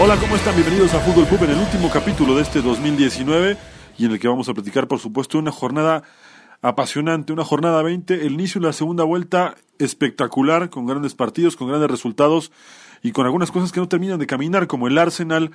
Hola, ¿cómo están? Bienvenidos a Fútbol Pub en el último capítulo de este 2019 y en el que vamos a platicar, por supuesto, una jornada apasionante, una jornada 20, el inicio de la segunda vuelta espectacular, con grandes partidos, con grandes resultados y con algunas cosas que no terminan de caminar, como el Arsenal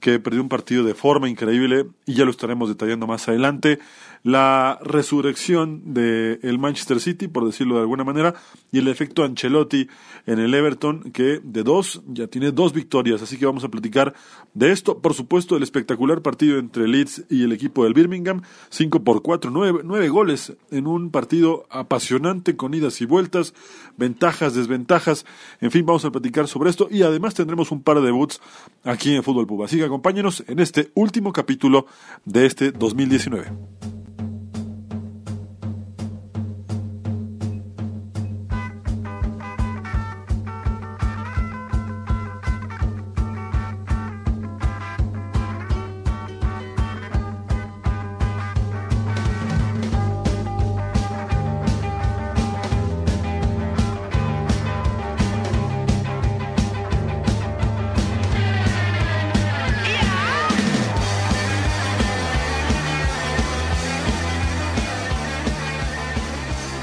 que perdió un partido de forma increíble y ya lo estaremos detallando más adelante. La resurrección del el Manchester City, por decirlo de alguna manera, y el efecto Ancelotti en el Everton, que de dos ya tiene dos victorias. Así que vamos a platicar de esto. Por supuesto, el espectacular partido entre Leeds y el equipo del Birmingham, 5 por 4, 9, nueve goles en un partido apasionante con idas y vueltas, ventajas, desventajas. En fin, vamos a platicar sobre esto y además tendremos un par de debuts aquí en Fútbol Pub. Así que acompáñenos en este último capítulo de este 2019.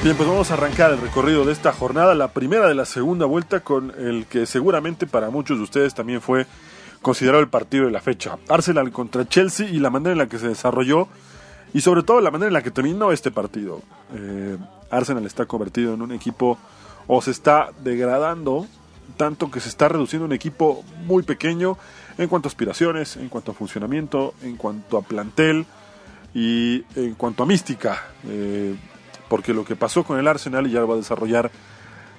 Bien, pues vamos a arrancar el recorrido de esta jornada, la primera de la segunda vuelta, con el que seguramente para muchos de ustedes también fue considerado el partido de la fecha. Arsenal contra Chelsea y la manera en la que se desarrolló y sobre todo la manera en la que terminó este partido. Eh, Arsenal está convertido en un equipo o se está degradando tanto que se está reduciendo un equipo muy pequeño en cuanto a aspiraciones, en cuanto a funcionamiento, en cuanto a plantel y en cuanto a mística. Eh, porque lo que pasó con el Arsenal, y ya lo va a desarrollar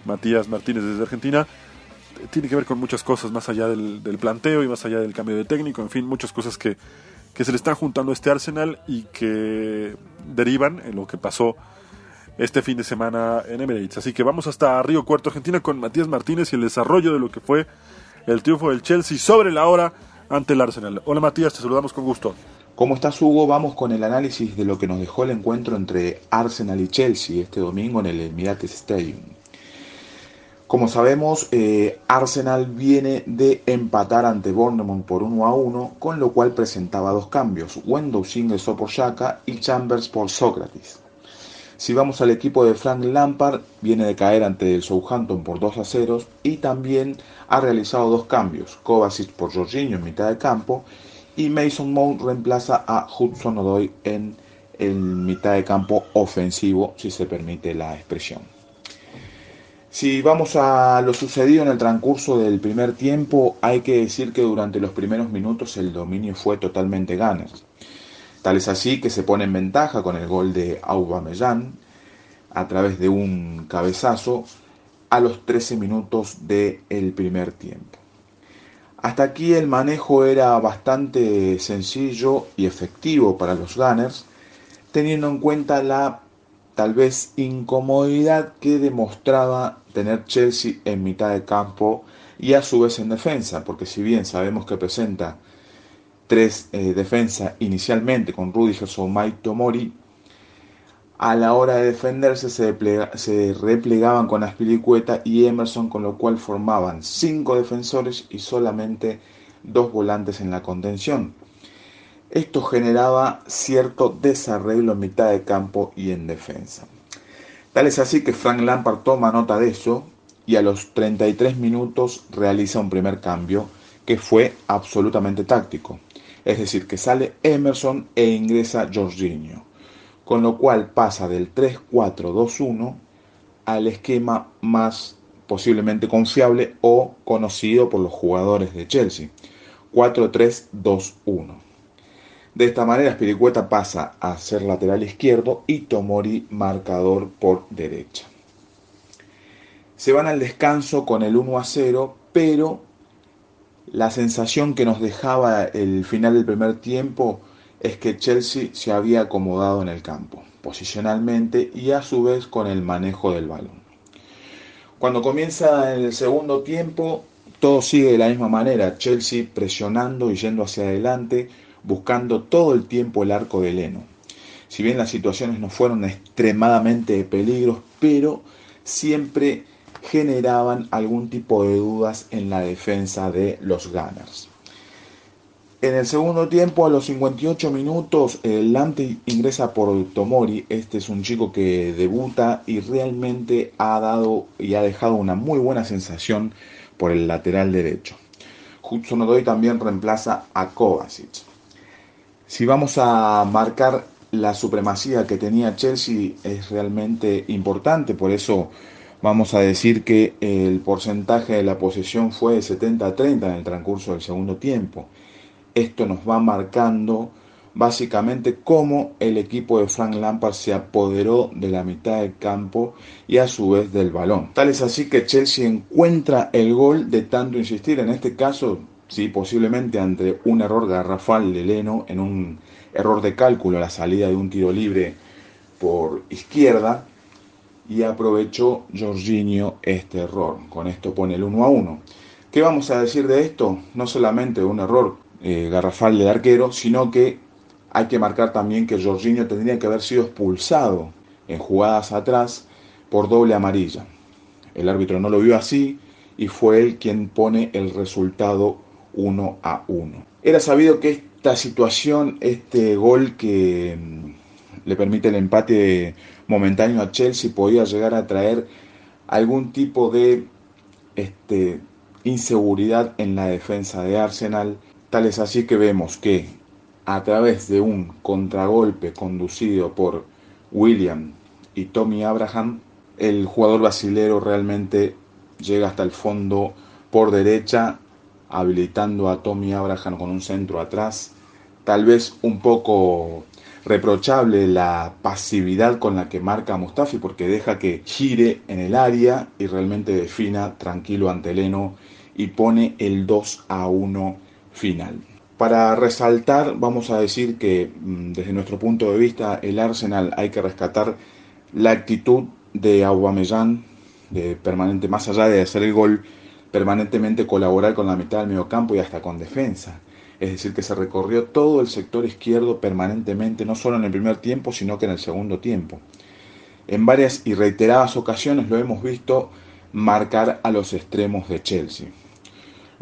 Matías Martínez desde Argentina, tiene que ver con muchas cosas más allá del, planteo y más allá del cambio de técnico, en fin, muchas cosas que, que se le están juntando a este Arsenal y que derivan en lo que pasó este fin de semana en Emirates. Así que vamos hasta Río Cuarto, Argentina, con Matías Martínez y el desarrollo de lo que fue el triunfo del Chelsea sobre la hora ante el Arsenal. Hola Matías, te saludamos con gusto. ¿Cómo estás Hugo? Vamos con el análisis de lo que nos dejó el encuentro entre Arsenal y Chelsea este domingo en el Emirates Stadium. Como sabemos, eh, Arsenal viene de empatar ante Bournemouth por 1 a 1, con lo cual presentaba dos cambios, Wendell ingresó por Shaka y Chambers por Sócrates. Si vamos al equipo de Frank Lampard, viene de caer ante el Southampton por 2 a 0 y también ha realizado dos cambios, Kovacic por Jorginho en mitad de campo y Mason Mount reemplaza a Hudson Odoi en el mitad de campo ofensivo, si se permite la expresión. Si vamos a lo sucedido en el transcurso del primer tiempo, hay que decir que durante los primeros minutos el dominio fue totalmente Gunners. Tal es así que se pone en ventaja con el gol de Aubameyang a través de un cabezazo a los 13 minutos del primer tiempo. Hasta aquí el manejo era bastante sencillo y efectivo para los Gunners, teniendo en cuenta la tal vez incomodidad que demostraba tener Chelsea en mitad de campo y a su vez en defensa, porque si bien sabemos que presenta tres eh, defensas inicialmente con Rudiger, Mike Tomori, a la hora de defenderse se, replegaban con Aspilicueta y Emerson, con lo cual formaban cinco defensores y solamente dos volantes en la contención. Esto generaba cierto desarreglo en mitad de campo y en defensa. Tal es así que Frank Lampard toma nota de eso y a los 33 minutos realiza un primer cambio que fue absolutamente táctico. Es decir, que sale Emerson e ingresa Jorginho, con lo cual pasa del 3-4-2-1 al esquema más posiblemente confiable o conocido por los jugadores de Chelsea, 4-3-2-1. De esta manera, Spiricueta pasa a ser lateral izquierdo y Tomori marcador por derecha. Se van al descanso con el 1 a 0, pero la sensación que nos dejaba el final del primer tiempo es que Chelsea se había acomodado en el campo, posicionalmente y a su vez con el manejo del balón. Cuando comienza el segundo tiempo, todo sigue de la misma manera, Chelsea presionando y yendo hacia adelante, buscando todo el tiempo el arco de Leno. Si bien las situaciones no fueron extremadamente de peligros, pero siempre generaban algún tipo de dudas en la defensa de los Gunners. En el segundo tiempo, a los 58 minutos, el Lante ingresa por Tomori. Este es un chico que debuta y realmente ha dado y ha dejado una muy buena sensación por el lateral derecho. Hudson Odoi también reemplaza a Kovacic. Si vamos a marcar la supremacía que tenía Chelsea es realmente importante, por eso vamos a decir que el porcentaje de la posesión fue de 70-30 en el transcurso del segundo tiempo. Esto nos va marcando básicamente cómo el equipo de Frank Lampard se apoderó de la mitad del campo y a su vez del balón. Tal es así que Chelsea encuentra el gol de tanto insistir, en este caso ¿sí? posiblemente ante un error garrafal de Leno, en un error de cálculo a la salida de un tiro libre por izquierda, y aprovechó Jorginho este error. Con esto pone el 1 a 1. ¿Qué vamos a decir de esto? No solamente un error eh, garrafal del arquero, sino que hay que marcar también que Jorginho tendría que haber sido expulsado en jugadas atrás por doble amarilla. El árbitro no lo vio así y fue él quien pone el resultado 1 a 1. Era sabido que esta situación, este gol que mm, le permite el empate momentáneo a Chelsea, podía llegar a traer algún tipo de este, inseguridad en la defensa de Arsenal. Tal es así que vemos que a través de un contragolpe conducido por William y Tommy Abraham, el jugador brasilero realmente llega hasta el fondo por derecha habilitando a Tommy Abraham con un centro atrás. Tal vez un poco reprochable la pasividad con la que marca Mustafi porque deja que gire en el área y realmente defina tranquilo ante Leno y pone el 2 a 1 final. Para resaltar, vamos a decir que mm, desde nuestro punto de vista, el Arsenal hay que rescatar la actitud de Aubameyang, de permanente, más allá de hacer el gol, permanentemente colaborar con la mitad del mediocampo y hasta con defensa. Es decir, que se recorrió todo el sector izquierdo permanentemente, no solo en el primer tiempo, sino que en el segundo tiempo. En varias y reiteradas ocasiones lo hemos visto marcar a los extremos de Chelsea.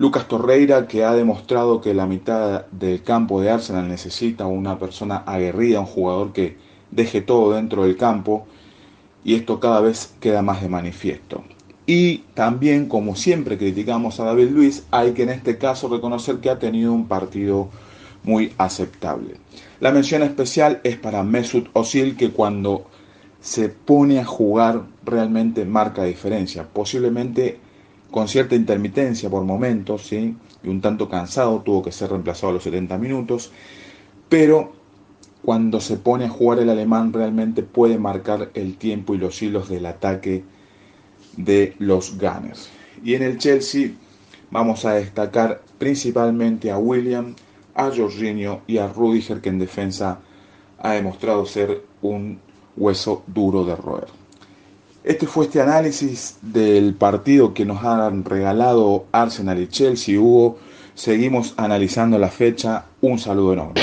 Lucas Torreira, que ha demostrado que la mitad del campo de Arsenal necesita una persona aguerrida, un jugador que deje todo dentro del campo, y esto cada vez queda más de manifiesto. Y también, como siempre criticamos a David Luis, hay que en este caso reconocer que ha tenido un partido muy aceptable. La mención especial es para Mesut Özil, que cuando se pone a jugar realmente marca diferencia. Posiblemente con cierta intermitencia por momentos, ¿sí? y un tanto cansado, tuvo que ser reemplazado a los 70 minutos, pero cuando se pone a jugar el alemán realmente puede marcar el tiempo y los hilos del ataque de los Gunners. Y en el Chelsea vamos a destacar principalmente a William, a Jorginho y a Rudiger, que en defensa ha demostrado ser un hueso duro de roer. Este fue este análisis del partido que nos han regalado Arsenal y Chelsea. Hugo, seguimos analizando la fecha. Un saludo enorme.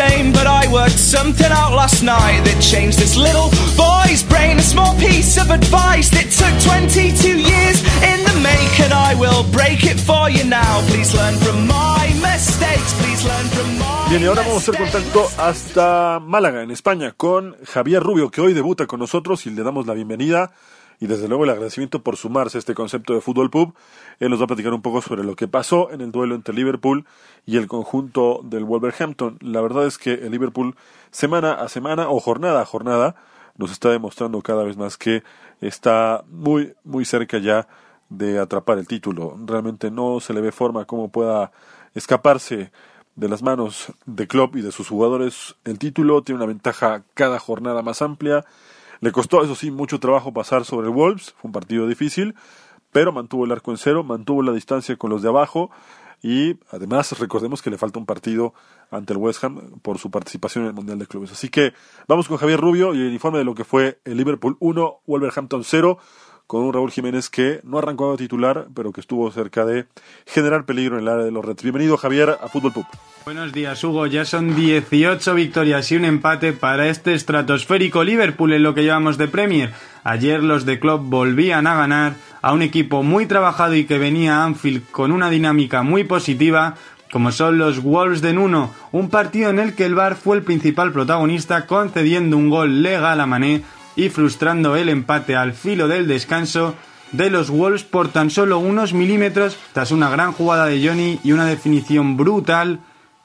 I worked something out last night that changed this little boy's brain. A small piece of advice that took 22 years in the making. I will break it for you now. Please learn from my mistakes. Please learn from my Bien, y ahora vamos a hacer contacto hasta Málaga, en España, con Javier Rubio, que hoy debuta con nosotros y le damos la bienvenida y desde luego el agradecimiento por sumarse a este concepto de fútbol pub. Él nos va a platicar un poco sobre lo que pasó en el duelo entre Liverpool y el conjunto del Wolverhampton. La verdad es que el Liverpool semana a semana o jornada a jornada nos está demostrando cada vez más que está muy muy cerca ya de atrapar el título. Realmente no se le ve forma como pueda escaparse de las manos de Klopp y de sus jugadores el título. Tiene una ventaja cada jornada más amplia le costó, eso sí, mucho trabajo pasar sobre el Wolves, fue un partido difícil, pero mantuvo el arco en cero, mantuvo la distancia con los de abajo y además recordemos que le falta un partido ante el West Ham por su participación en el Mundial de Clubes. Así que vamos con Javier Rubio y el informe de lo que fue el Liverpool 1, Wolverhampton 0 con un Raúl Jiménez que no arrancó a titular, pero que estuvo cerca de generar peligro en el área de los Reds. Bienvenido, Javier, a Fútbol Pub. Buenos días, Hugo. Ya son 18 victorias y un empate para este estratosférico Liverpool en lo que llevamos de Premier. Ayer los de Klopp volvían a ganar a un equipo muy trabajado y que venía a Anfield con una dinámica muy positiva, como son los Wolves de Nuno, un partido en el que el VAR fue el principal protagonista concediendo un gol legal a Mané y frustrando el empate al filo del descanso de los Wolves por tan solo unos milímetros tras una gran jugada de Johnny y una definición brutal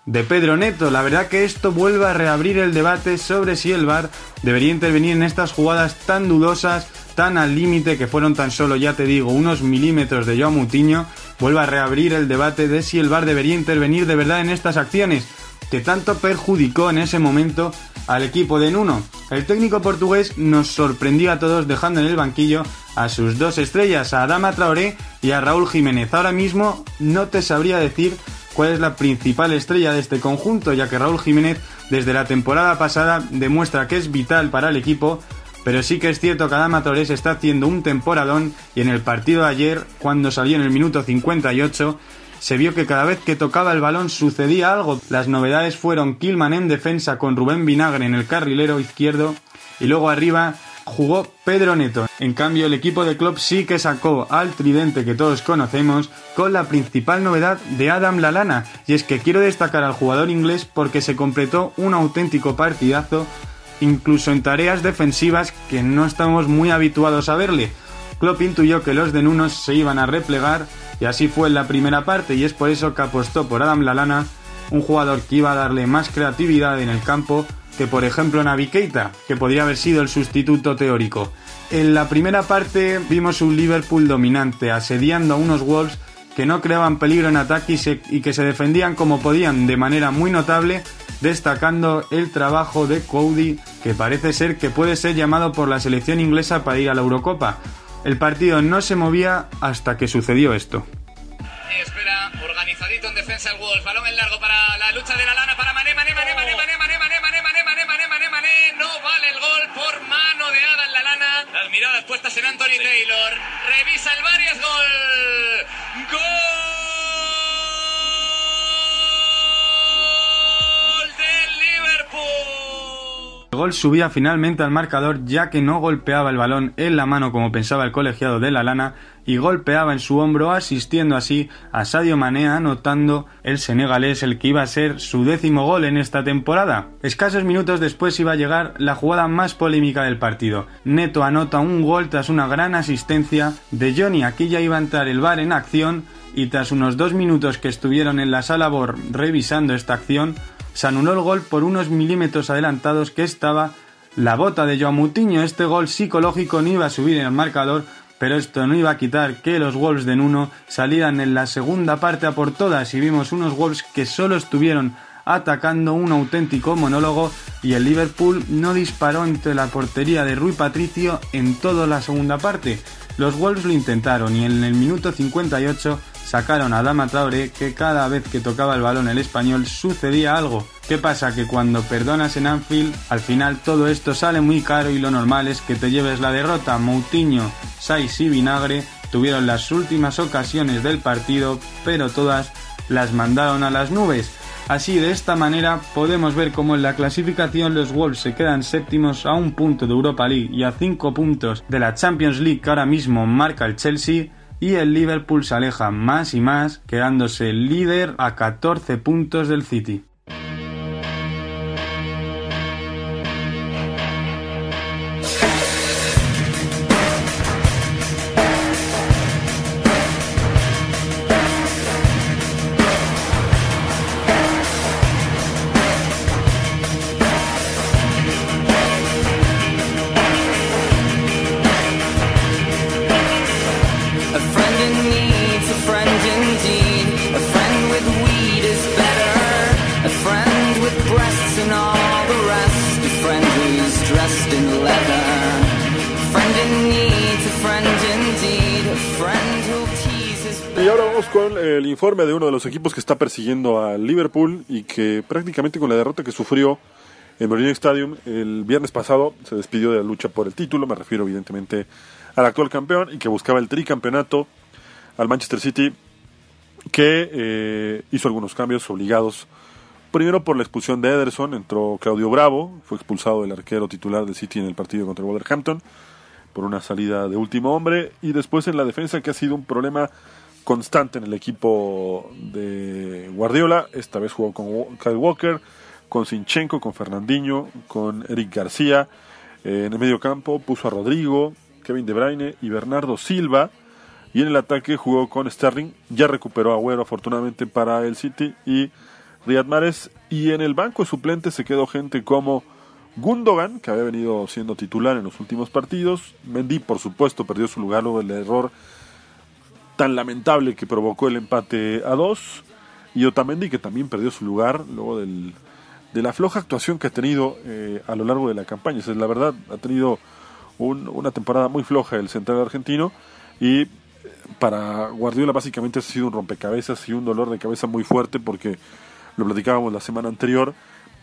de Pedro Neto. La verdad que esto vuelve a reabrir el debate sobre si el VAR debería intervenir en estas jugadas tan dudosas, tan al límite que fueron tan solo, ya te digo, unos milímetros de Joao Mutiño. Vuelve a reabrir el debate de si el VAR debería intervenir de verdad en estas acciones que tanto perjudicó en ese momento al equipo de Nuno. El técnico portugués nos sorprendió a todos dejando en el banquillo a sus dos estrellas, a Adama Traoré y a Raúl Jiménez. Ahora mismo no te sabría decir cuál es la principal estrella de este conjunto, ya que Raúl Jiménez desde la temporada pasada demuestra que es vital para el equipo, pero sí que es cierto que Adama se está haciendo un temporadón y en el partido de ayer, cuando salió en el minuto 58, se vio que cada vez que tocaba el balón sucedía algo. Las novedades fueron Kilman en defensa con Rubén Vinagre en el carrilero izquierdo y luego arriba jugó Pedro Neto. En cambio, el equipo de club sí que sacó al tridente que todos conocemos con la principal novedad de Adam Lalana. Y es que quiero destacar al jugador inglés porque se completó un auténtico partidazo, incluso en tareas defensivas que no estamos muy habituados a verle. Klopp intuyó que los de Nunos se iban a replegar y así fue en la primera parte y es por eso que apostó por Adam Lalana, un jugador que iba a darle más creatividad en el campo que por ejemplo Navi Keita, que podría haber sido el sustituto teórico. En la primera parte vimos un Liverpool dominante, asediando a unos Wolves que no creaban peligro en ataque y, y, que se defendían como podían de manera muy notable, destacando el trabajo de Cody, que parece ser que puede ser llamado por la selección inglesa para ir a la Eurocopa. El partido no se movía hasta que sucedió esto. Espera, organizadito en defensa el Wolves. Balón en largo para la lucha de la lana para Mané, Mané, Mané, Mané, Mané, Mané, Mané, Mané, Mané, Mané, Mané, Mané, Mané. No vale el gol por mano de Ada en la lana. Las miradas puestas en Anthony Taylor. Revisa el varias El gol subía finalmente al marcador ya que no golpeaba el balón en la mano como pensaba el colegiado de la lana y golpeaba en su hombro asistiendo así a Sadio Mané anotando el senegalés el que iba a ser su décimo gol en esta temporada. Escasos minutos después iba a llegar la jugada más polémica del partido. Neto anota un gol tras una gran asistencia de Johnny. Aquí ya iba a entrar el VAR en acción y tras unos dos minutos que estuvieron en la sala BOR revisando esta acción, se anuló el gol por unos milímetros adelantados que estaba la bota de Joao Mutiño. Este gol psicológico no iba a subir en el marcador, pero esto no iba a quitar que los Wolves de Nuno salieran en la segunda parte a por todas y vimos unos Wolves que solo estuvieron atacando un auténtico monólogo y el Liverpool no disparó entre la portería de Rui Patricio en toda la segunda parte. Los Wolves lo intentaron y en el minuto 58 sacaron a Dama Traoré que cada vez que tocaba el balón el español sucedía algo. ¿Qué pasa? Que cuando perdonas en Anfield, al final todo esto sale muy caro y lo normal es que te lleves la derrota. Moutinho, Saiz y Vinagre tuvieron las últimas ocasiones del partido, pero todas las mandaron a las nubes. Así, de esta manera, podemos ver cómo en la clasificación los Wolves se quedan séptimos a un punto de Europa League y a cinco puntos de la Champions League que ahora mismo marca el Chelsea, y el Liverpool se aleja más y más, quedándose líder a 14 puntos del City. Ahora vamos con el informe de uno de los equipos que está persiguiendo al Liverpool y que prácticamente con la derrota que sufrió en Mourinho Stadium el viernes pasado se despidió de la lucha por el título, me refiero evidentemente al actual campeón y que buscaba el tricampeonato al Manchester City que eh, hizo algunos cambios obligados. Primero por la expulsión de Ederson, entró Claudio Bravo, fue expulsado el arquero titular del City en el partido contra Wolverhampton por una salida de último hombre y después en la defensa que ha sido un problema constante en el equipo de Guardiola. Esta vez jugó con Kyle Walker, con Sinchenko, con Fernandinho, con Eric García. Eh, en el medio campo puso a Rodrigo, Kevin De Bruyne y Bernardo Silva. Y en el ataque jugó con Sterling. Ya recuperó a Agüero afortunadamente para el City y Riyad Mahrez. Y en el banco suplente se quedó gente como Gundogan, que había venido siendo titular en los últimos partidos. Mendy, por supuesto, perdió su lugar luego del error tan lamentable que provocó el empate a dos. Y Otamendi, que también perdió su lugar luego del, de la floja actuación que ha tenido eh, a lo largo de la campaña. O la verdad, ha tenido un- una temporada muy floja el central argentino. Y eh, para Guardiola básicamente ha sido un rompecabezas y un dolor de cabeza muy fuerte porque lo platicábamos la semana anterior.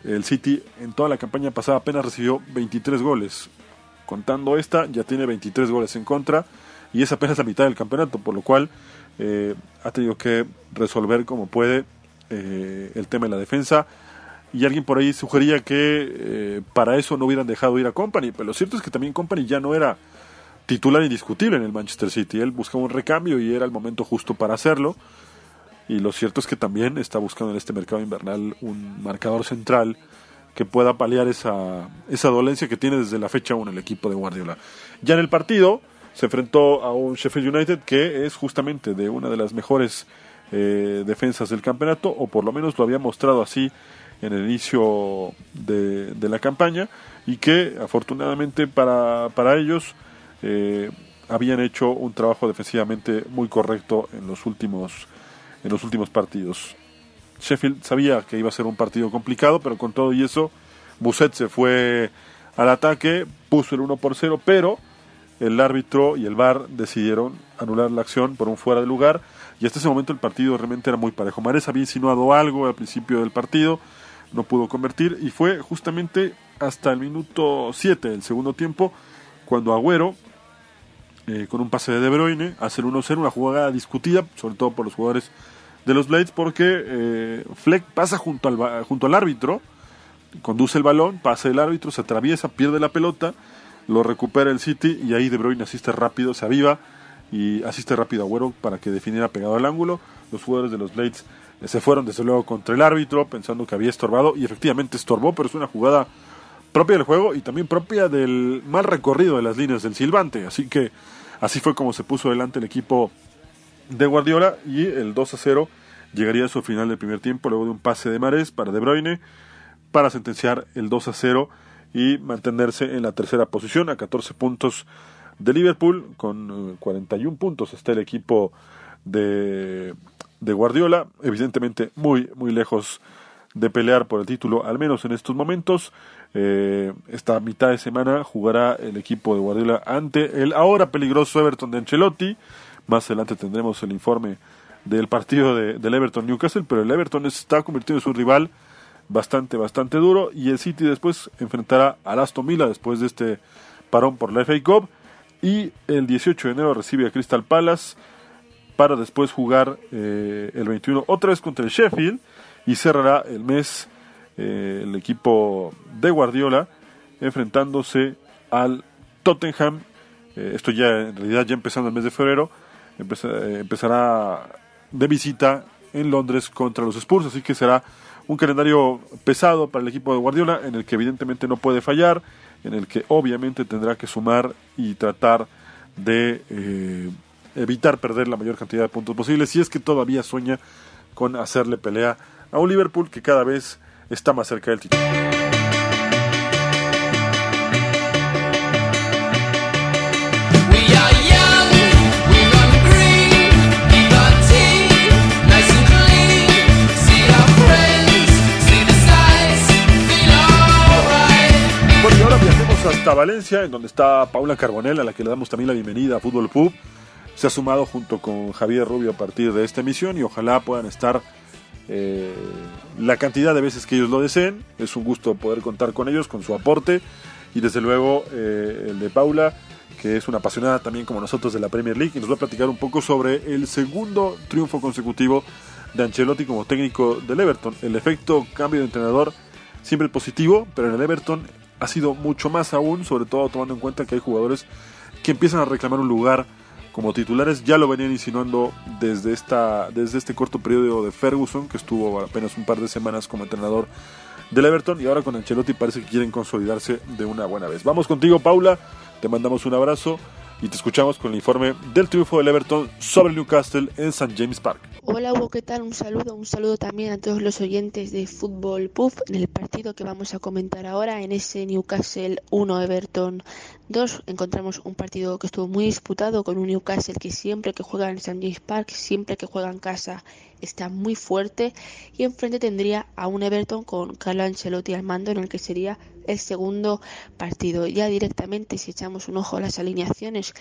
El City en toda la campaña pasada apenas recibió 23 goles. Contando esta, ya tiene 23 goles en contra y es apenas la mitad del campeonato, por lo cual eh, ha tenido que resolver como puede eh, el tema de la defensa. Y alguien por ahí sugería que eh, para eso no hubieran dejado ir a Company, pero lo cierto es que también Company ya no era titular indiscutible en el Manchester City. Él buscaba un recambio y era el momento justo para hacerlo. Y lo cierto es que también está buscando en este mercado invernal un marcador central que pueda paliar esa, esa dolencia que tiene desde la fecha 1 el equipo de Guardiola. Ya en el partido se enfrentó a un Sheffield United que es justamente de una de las mejores eh, defensas del campeonato, o por lo menos lo había mostrado así en el inicio de, de la campaña, y que afortunadamente para, para ellos eh, habían hecho un trabajo defensivamente muy correcto en los últimos en los últimos partidos. Sheffield sabía que iba a ser un partido complicado, pero con todo y eso, Busset se fue al ataque, puso el 1 por 0, pero el árbitro y el VAR decidieron anular la acción por un fuera de lugar, y hasta ese momento el partido realmente era muy parejo. Mares había insinuado algo al principio del partido, no pudo convertir, y fue justamente hasta el minuto 7 del segundo tiempo, cuando Agüero eh, con un pase de De Bruyne, hace el 1-0, una jugada discutida, sobre todo por los jugadores de los Blades, porque eh, Fleck pasa junto al, junto al árbitro, conduce el balón, pasa el árbitro, se atraviesa, pierde la pelota, lo recupera el City y ahí De Bruyne asiste rápido, se aviva y asiste rápido a Agüero para que definiera pegado al ángulo. Los jugadores de los Blades eh, se fueron desde luego contra el árbitro pensando que había estorbado y efectivamente estorbó, pero es una jugada propia del juego y también propia del mal recorrido de las líneas del silbante. Así que así fue como se puso delante el equipo de Guardiola y el 2 a 0 llegaría a su final del primer tiempo luego de un pase de Mares para De Bruyne para sentenciar el 2 a 0 y mantenerse en la tercera posición a 14 puntos de Liverpool. Con eh, 41 puntos está el equipo de, de Guardiola. Evidentemente muy muy lejos de pelear por el título al menos en estos momentos. Eh, esta mitad de semana jugará el equipo de Guardiola ante el ahora peligroso Everton de Ancelotti. Más adelante tendremos el informe del partido de, del Everton Newcastle, pero el Everton está convirtiendo en su rival bastante, bastante duro. Y el City después enfrentará al Aston Villa después de este parón por la FA Cup. Y el 18 de enero recibe a Crystal Palace para después jugar eh, el 21 otra vez contra el Sheffield. y cerrará el mes eh, el equipo de Guardiola enfrentándose al Tottenham. Eh, esto ya en realidad ya empezando el mes de febrero. Empezará de visita en Londres contra los Spurs, así que será un calendario pesado para el equipo de Guardiola, en el que evidentemente no puede fallar, en el que obviamente tendrá que sumar y tratar de evitar perder la mayor cantidad de puntos posibles, si es que todavía sueña con hacerle pelea a un Liverpool que cada vez está más cerca del título. Hasta Valencia, en donde está Paula Carbonell, a la que le damos también la bienvenida a Fútbol Pub. Se ha sumado junto con Javier Rubio a partir de esta emisión y ojalá puedan estar eh, la cantidad de veces que ellos lo deseen. Es un gusto poder contar con ellos, con su aporte y desde luego eh, el de Paula, que es una apasionada también como nosotros de la Premier League y nos va a platicar un poco sobre el segundo triunfo consecutivo de Ancelotti como técnico del Everton. El efecto cambio de entrenador siempre positivo, pero en el Everton ha sido mucho más aún, sobre todo tomando en cuenta que hay jugadores que empiezan a reclamar un lugar como titulares. Ya lo venían insinuando desde, esta, desde este corto periodo de Ferguson, que estuvo apenas un par de semanas como entrenador del Everton, y ahora con Ancelotti parece que quieren consolidarse de una buena vez. Vamos contigo, Paula, te mandamos un abrazo y te escuchamos con el informe del triunfo del Everton sobre Newcastle en St. James Park. Hola Hugo, ¿qué tal? Un saludo, un saludo también a todos los oyentes de Fútbol Puff en el partido que vamos a comentar ahora en ese Newcastle 1 Everton 2. Encontramos un partido que estuvo muy disputado con un Newcastle que siempre que juega en St. James Park, siempre que juega en casa está muy fuerte y enfrente tendría a un Everton con Carlo Ancelotti al mando en el que sería el segundo partido. Ya directamente, si echamos un ojo a las alineaciones,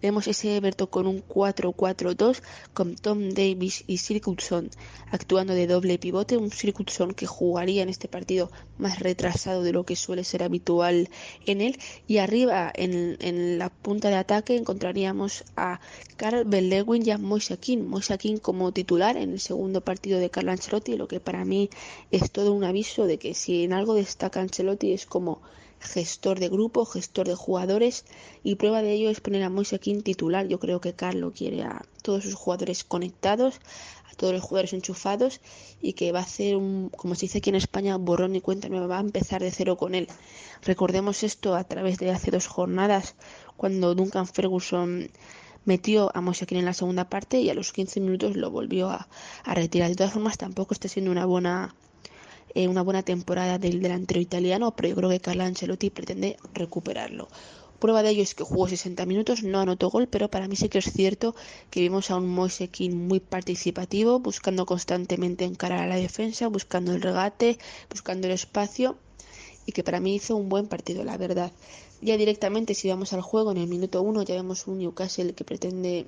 vemos ese Everton con un 4-4-2 con Tom Davis y Sirkutson actuando de doble pivote, un Sirkutson que jugaría en este partido más retrasado de lo que suele ser habitual en él. Y arriba, en, en la punta de ataque, encontraríamos a Carl Bellewin y a Moise Keane. como titular en el segundo partido de Carlo Ancelotti, lo que para mí es todo un aviso de que si en algo destaca Ancelotti es como gestor de grupo, gestor de jugadores y prueba de ello es poner a Moise titular. Yo creo que Carlo quiere a todos sus jugadores conectados, a todos los jugadores enchufados y que va a hacer un, como se dice aquí en España, borrón y cuenta nueva, va a empezar de cero con él. Recordemos esto a través de hace dos jornadas cuando Duncan Ferguson metió a Moise en la segunda parte y a los 15 minutos lo volvió a, retirar. De todas formas, tampoco está siendo una buena eh, una buena temporada del delantero italiano, pero yo creo que Carlo Ancelotti pretende recuperarlo. Prueba de ello es que jugó 60 minutos, no anotó gol, pero para mí sí que es cierto que vimos a un Moise muy participativo, buscando constantemente encarar a la defensa, buscando el regate, buscando el espacio y que para mí hizo un buen partido, la verdad. Ya directamente, si vamos al juego, en el minuto 1 ya vemos un Newcastle que pretende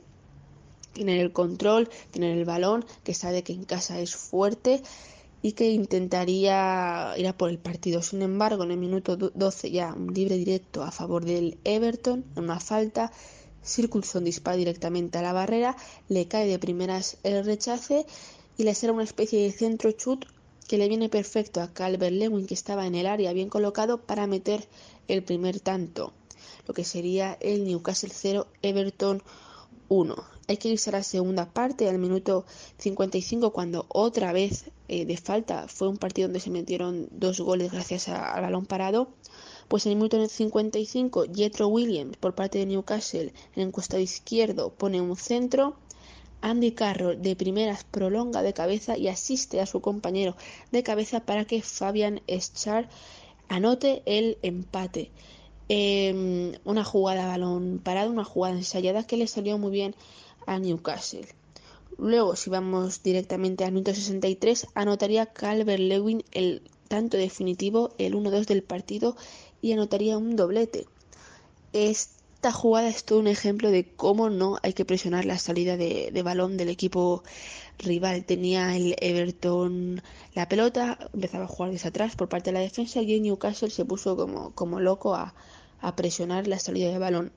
tener el control, tener el balón, que sabe que en casa es fuerte y que intentaría ir a por el partido. Sin embargo, en el minuto 12 ya un libre directo a favor del Everton, una falta, Circulson dispara directamente a la barrera, le cae de primeras el rechace y le será una especie de centro chut que le viene perfecto a Calvert Lewin que estaba en el área bien colocado para meter el primer tanto, lo que sería el Newcastle 0 Everton 1. Hay que irse a la segunda parte, al minuto 55, cuando otra vez eh, de falta fue un partido donde se metieron dos goles gracias al balón parado. Pues en el minuto 55, Jethro Williams por parte de Newcastle en el costado izquierdo pone un centro. Andy Carroll de primeras prolonga de cabeza y asiste a su compañero de cabeza para que Fabian Schär anote el empate. Em, una jugada a balón parado, una jugada ensayada que le salió muy bien a Newcastle. Luego, si vamos directamente al minuto 63, anotaría Calvert Lewin el tanto definitivo, el 1-2 del partido, y anotaría un doblete. Esta jugada es todo un ejemplo de cómo no hay que presionar la salida de, balón del equipo rival. Tenía el Everton la pelota, empezaba a jugar desde atrás por parte de la defensa y Newcastle se puso como, como loco a, a presionar la salida de balón.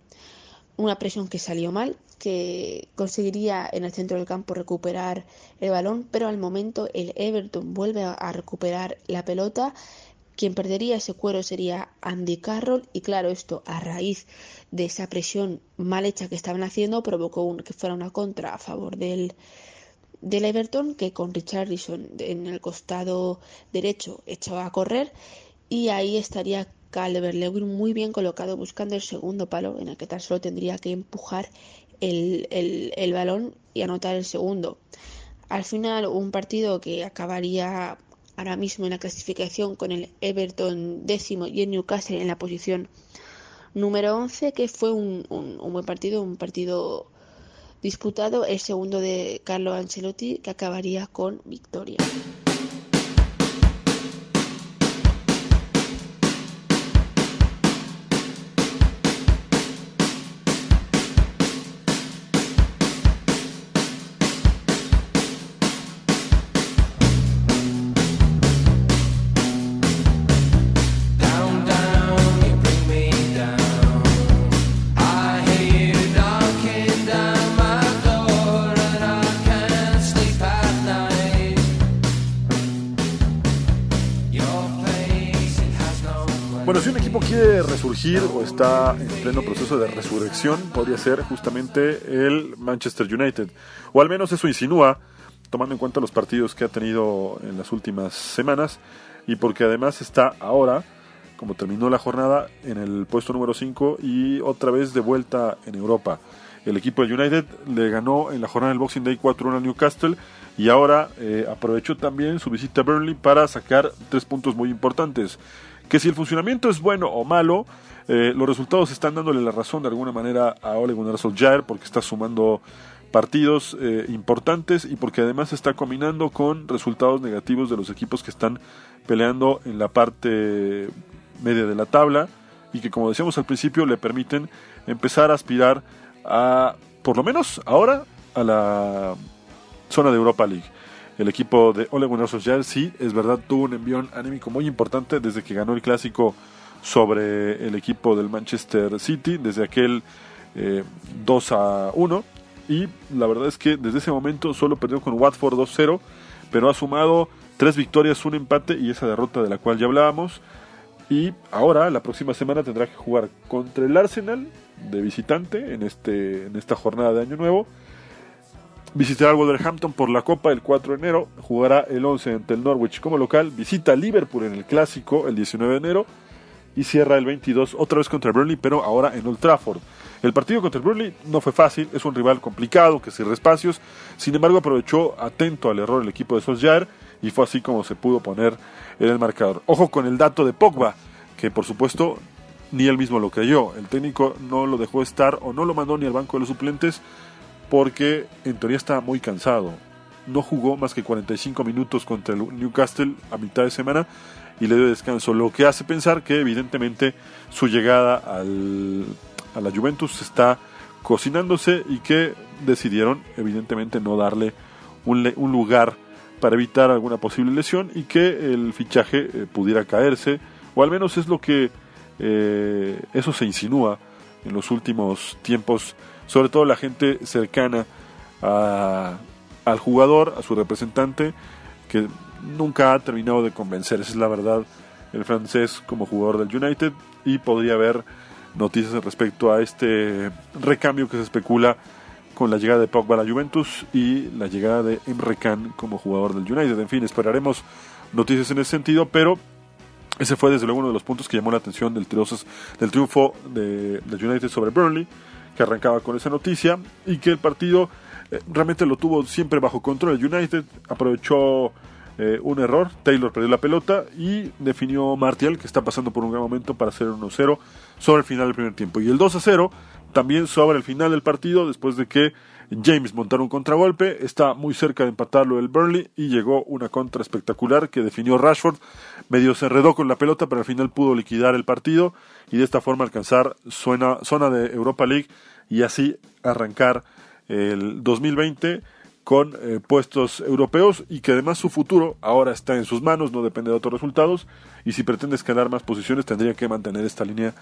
Una presión que salió mal, que conseguiría en el centro del campo recuperar el balón, pero al momento el Everton vuelve a recuperar la pelota. Quien perdería ese cuero sería Andy Carroll y claro, esto a raíz de esa presión mal hecha que estaban haciendo provocó un, que fuera una contra a favor del, del Everton que con Richarlison en el costado derecho echó a correr y ahí estaría Calvert Lewin muy bien colocado buscando el segundo palo en el que tan solo tendría que empujar el, el, balón y anotar el segundo. Al final un partido que acabaría ahora mismo en la clasificación con el Everton décimo y el Newcastle en la posición número 11 que fue un, un, un buen partido, un partido disputado, el segundo de Carlo Ancelotti que acabaría con victoria. O está en pleno proceso de resurrección podría ser justamente el Manchester United. O al menos eso insinúa, tomando en cuenta los partidos que ha tenido en las últimas semanas y porque además está ahora, como terminó la jornada, en el puesto número 5 y otra vez de vuelta en Europa. El equipo de United le ganó en la jornada del Boxing Day 4-1 al Newcastle y ahora eh, aprovechó también su visita a Burnley para sacar tres puntos muy importantes. Que si el funcionamiento es bueno o malo, eh, los resultados están dándole la razón de alguna manera a Ole Gunnar Solskjaer porque está sumando partidos eh, importantes y porque además está combinando con resultados negativos de los equipos que están peleando en la parte media de la tabla y que como decíamos al principio le permiten empezar a aspirar a por lo menos ahora a la zona de Europa League. El equipo de Ole Gunnar Solskjaer sí, es verdad, tuvo un envión anímico muy importante desde que ganó el clásico sobre el equipo del Manchester City desde aquel 2 eh, a 1 y la verdad es que desde ese momento solo perdió con Watford 2-0 pero ha sumado tres victorias, un empate y esa derrota de la cual ya hablábamos y ahora la próxima semana tendrá que jugar contra el Arsenal de visitante en, este, en esta jornada de Año Nuevo visitará al Wolverhampton por la Copa el 4 de enero, jugará el 11 ante el Norwich como local, visita Liverpool en el Clásico el 19 de enero y cierra el 22 otra vez contra Burnley, pero ahora en Old Trafford. El partido contra el Burnley no fue fácil, es un rival complicado que cierra espacios, sin embargo aprovechó atento al error el equipo de Solskjaer y fue así como se pudo poner en el marcador. Ojo con el dato de Pogba, que por supuesto ni él mismo lo creyó. El técnico no lo dejó estar o no lo mandó ni al banco de los suplentes porque en teoría estaba muy cansado. No jugó más que 45 minutos contra el Newcastle a mitad de semana y le dio descanso, lo que hace pensar que evidentemente su llegada al, a la Juventus está cocinándose y que decidieron evidentemente no darle un, un lugar para evitar alguna posible lesión y que el fichaje eh, pudiera caerse, o al menos es lo que eh, eso se insinúa en los últimos tiempos, sobre todo la gente cercana al jugador, a su representante, que nunca ha terminado de convencer, esa es la verdad, el francés como jugador del United y podría haber noticias respecto a este recambio que se especula con la llegada de Pogba a la Juventus y la llegada de Emre Can como jugador del United. En fin, esperaremos noticias en ese sentido, pero ese fue desde luego uno de los puntos que llamó la atención del, triunfo de United sobre Burnley, que arrancaba con esa noticia y que el partido eh, realmente lo tuvo siempre bajo control. El United aprovechó eh, un error, Taylor perdió la pelota y definió Martial, que está pasando por un gran momento para hacer 1-0 sobre el final del primer tiempo. Y el 2-0 también sobre el final del partido, después de que James montara un contragolpe, está muy cerca de empatarlo el Burnley y llegó una contra espectacular que definió Rashford, medio se enredó con la pelota, pero al final pudo liquidar el partido y de esta forma alcanzar zona, zona de Europa League y así arrancar el 2020 con eh, puestos europeos y que además su futuro ahora está en sus manos, no depende de otros resultados y si pretende escalar más posiciones tendría que mantener esta línea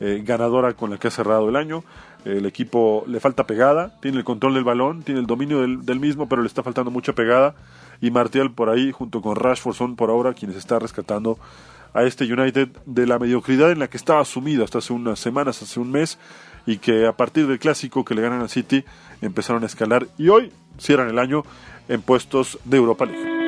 eh, ganadora con la que ha cerrado el año. El equipo le falta pegada, tiene el control del balón, tiene el dominio del, mismo, pero le está faltando mucha pegada. Y Martial por ahí, junto con Rashford, son por ahora quienes está rescatando a este United de la mediocridad en la que estaba sumido hasta hace unas semanas, hace un mes, y que a partir del clásico que le ganan al City empezaron a escalar y hoy cierran el año en puestos de Europa League.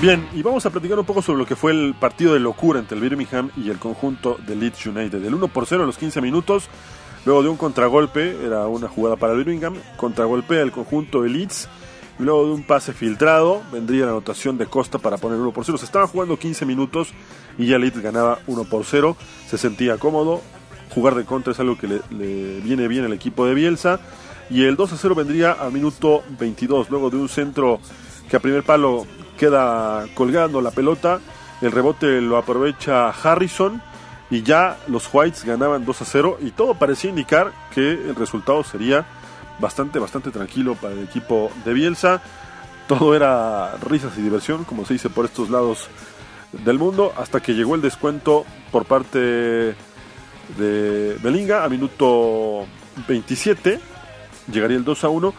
Bien, y vamos a platicar un poco sobre lo que fue el partido de locura entre el Birmingham y el conjunto de Leeds United. El 1 por 0 a los 15 minutos, luego de un contragolpe, era una jugada para Birmingham, contragolpea el conjunto de Leeds, luego de un pase filtrado, vendría la anotación de Costa para poner 1 por 0. Se estaban jugando 15 minutos y ya Leeds ganaba 1 por 0, se sentía cómodo, jugar de contra es algo que le, le viene bien al equipo de Bielsa, y el 2 a 0 vendría al minuto 22, luego de un centro que a primer palo queda colgando la pelota, el rebote lo aprovecha Harrison y ya los Whites ganaban 2 a 0 y todo parecía indicar que el resultado sería bastante, bastante tranquilo para el equipo de Bielsa. Todo era risas y diversión, como se dice por estos lados del mundo, hasta que llegó el descuento por parte de Belinga a minuto 27, llegaría el 2 a 1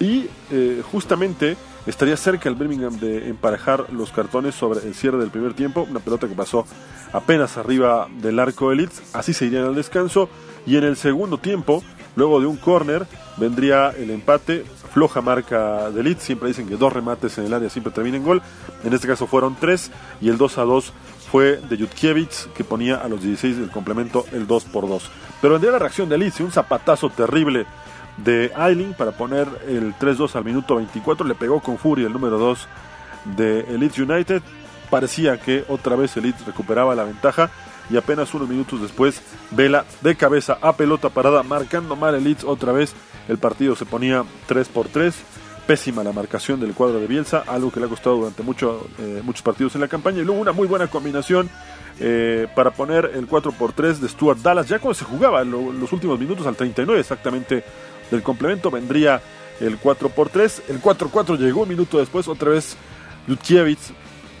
y eh, justamente estaría cerca el Birmingham de emparejar los cartones sobre el cierre del primer tiempo, una pelota que pasó apenas arriba del arco de Leeds, así se irían al descanso y en el segundo tiempo, luego de un córner, vendría el empate, floja marca de Leeds, siempre dicen que dos remates en el área siempre terminan en gol, en este caso fueron tres y el 2 a 2 fue de Jutkiewicz que ponía a los 16 del complemento el 2 por 2. Pero vendría la reacción de Leeds y un zapatazo terrible de Eiling para poner el 3-2 al minuto 24. Le pegó con furia el número 2 de Leeds United. Parecía que otra vez el Leeds recuperaba la ventaja y apenas unos minutos después Vela de cabeza a pelota parada marcando mal el Leeds otra vez. El partido se ponía 3 por 3. Pésima la marcación del cuadro de Bielsa, algo que le ha costado durante mucho, eh, muchos partidos en la campaña. Y luego una muy buena combinación eh, para poner el 4 por 3 de Stuart Dallas, ya cuando se jugaba en los últimos minutos al 39 exactamente del complemento vendría el 4 por 3 El 4-4 llegó un minuto después, otra vez Lutkiewicz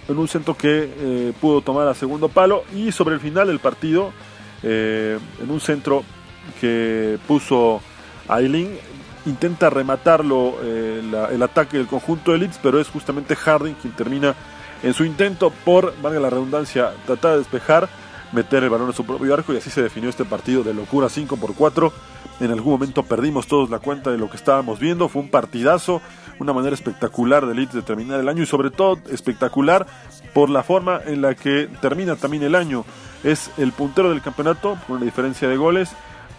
en un centro que eh, pudo tomar a segundo palo. Y sobre el final del partido, eh, en un centro que puso Aileen, intenta rematarlo eh, el ataque del conjunto de Leeds, pero es justamente Harding quien termina en su intento por, valga la redundancia, tratar de despejar, meter el balón en su propio arco y así se definió este partido de locura 5 por 4 en algún momento perdimos todos la cuenta de lo que estábamos viendo. Fue un partidazo, una manera espectacular de Leeds de terminar el año y sobre todo espectacular por la forma en la que termina también el año. Es el puntero del campeonato con una diferencia de goles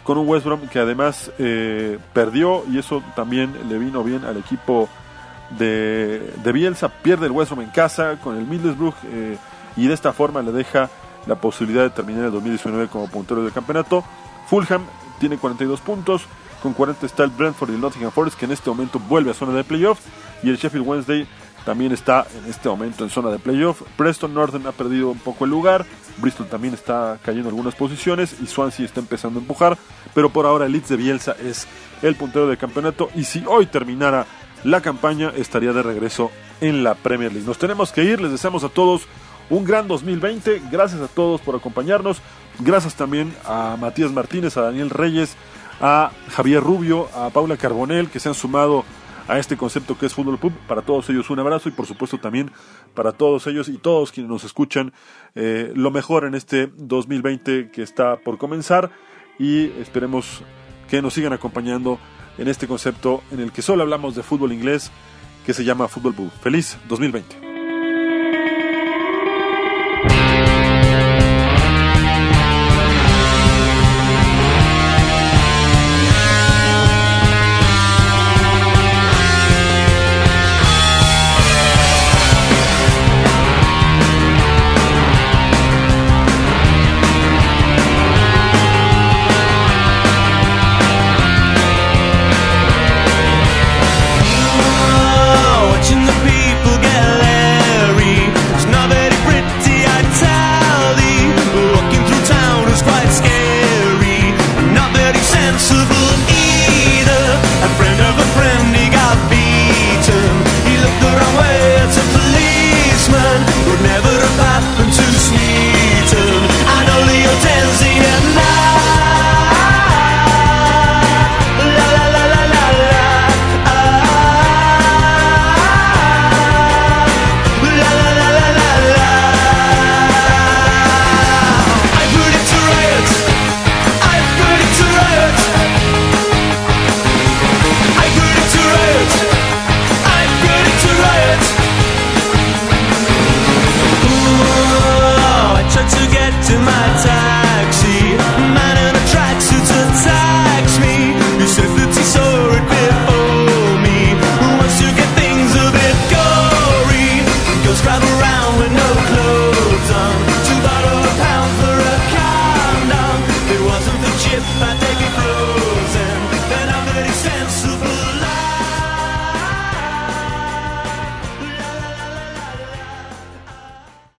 con un West Brom que además eh, perdió y eso también le vino bien al equipo de, de Bielsa. Pierde el West Brom en casa con el Middlesbrough eh, y de esta forma le deja la posibilidad de terminar el 2019 como puntero del campeonato. Fulham tiene 42 puntos. Con 40 está el Brentford y el Nottingham Forest, que en este momento vuelve a zona de playoff. Y el Sheffield Wednesday también está en este momento en zona de playoff. Preston Northern ha perdido un poco el lugar. Bristol también está cayendo algunas posiciones. Y Swansea está empezando a empujar. Pero por ahora el Leeds de Bielsa es el puntero del campeonato. Y si hoy terminara la campaña, estaría de regreso en la Premier League. Nos tenemos que ir. Les deseamos a todos un gran 2020. Gracias a todos por acompañarnos. Gracias también a Matías Martínez, a Daniel Reyes, a Javier Rubio, a Paula Carbonel, que se han sumado a este concepto que es Fútbol Pub. Para todos ellos un abrazo y por supuesto también para todos ellos y todos quienes nos escuchan eh, lo mejor en este 2020 que está por comenzar y esperemos que nos sigan acompañando en este concepto en el que solo hablamos de fútbol inglés que se llama Fútbol Pub. Feliz 2020.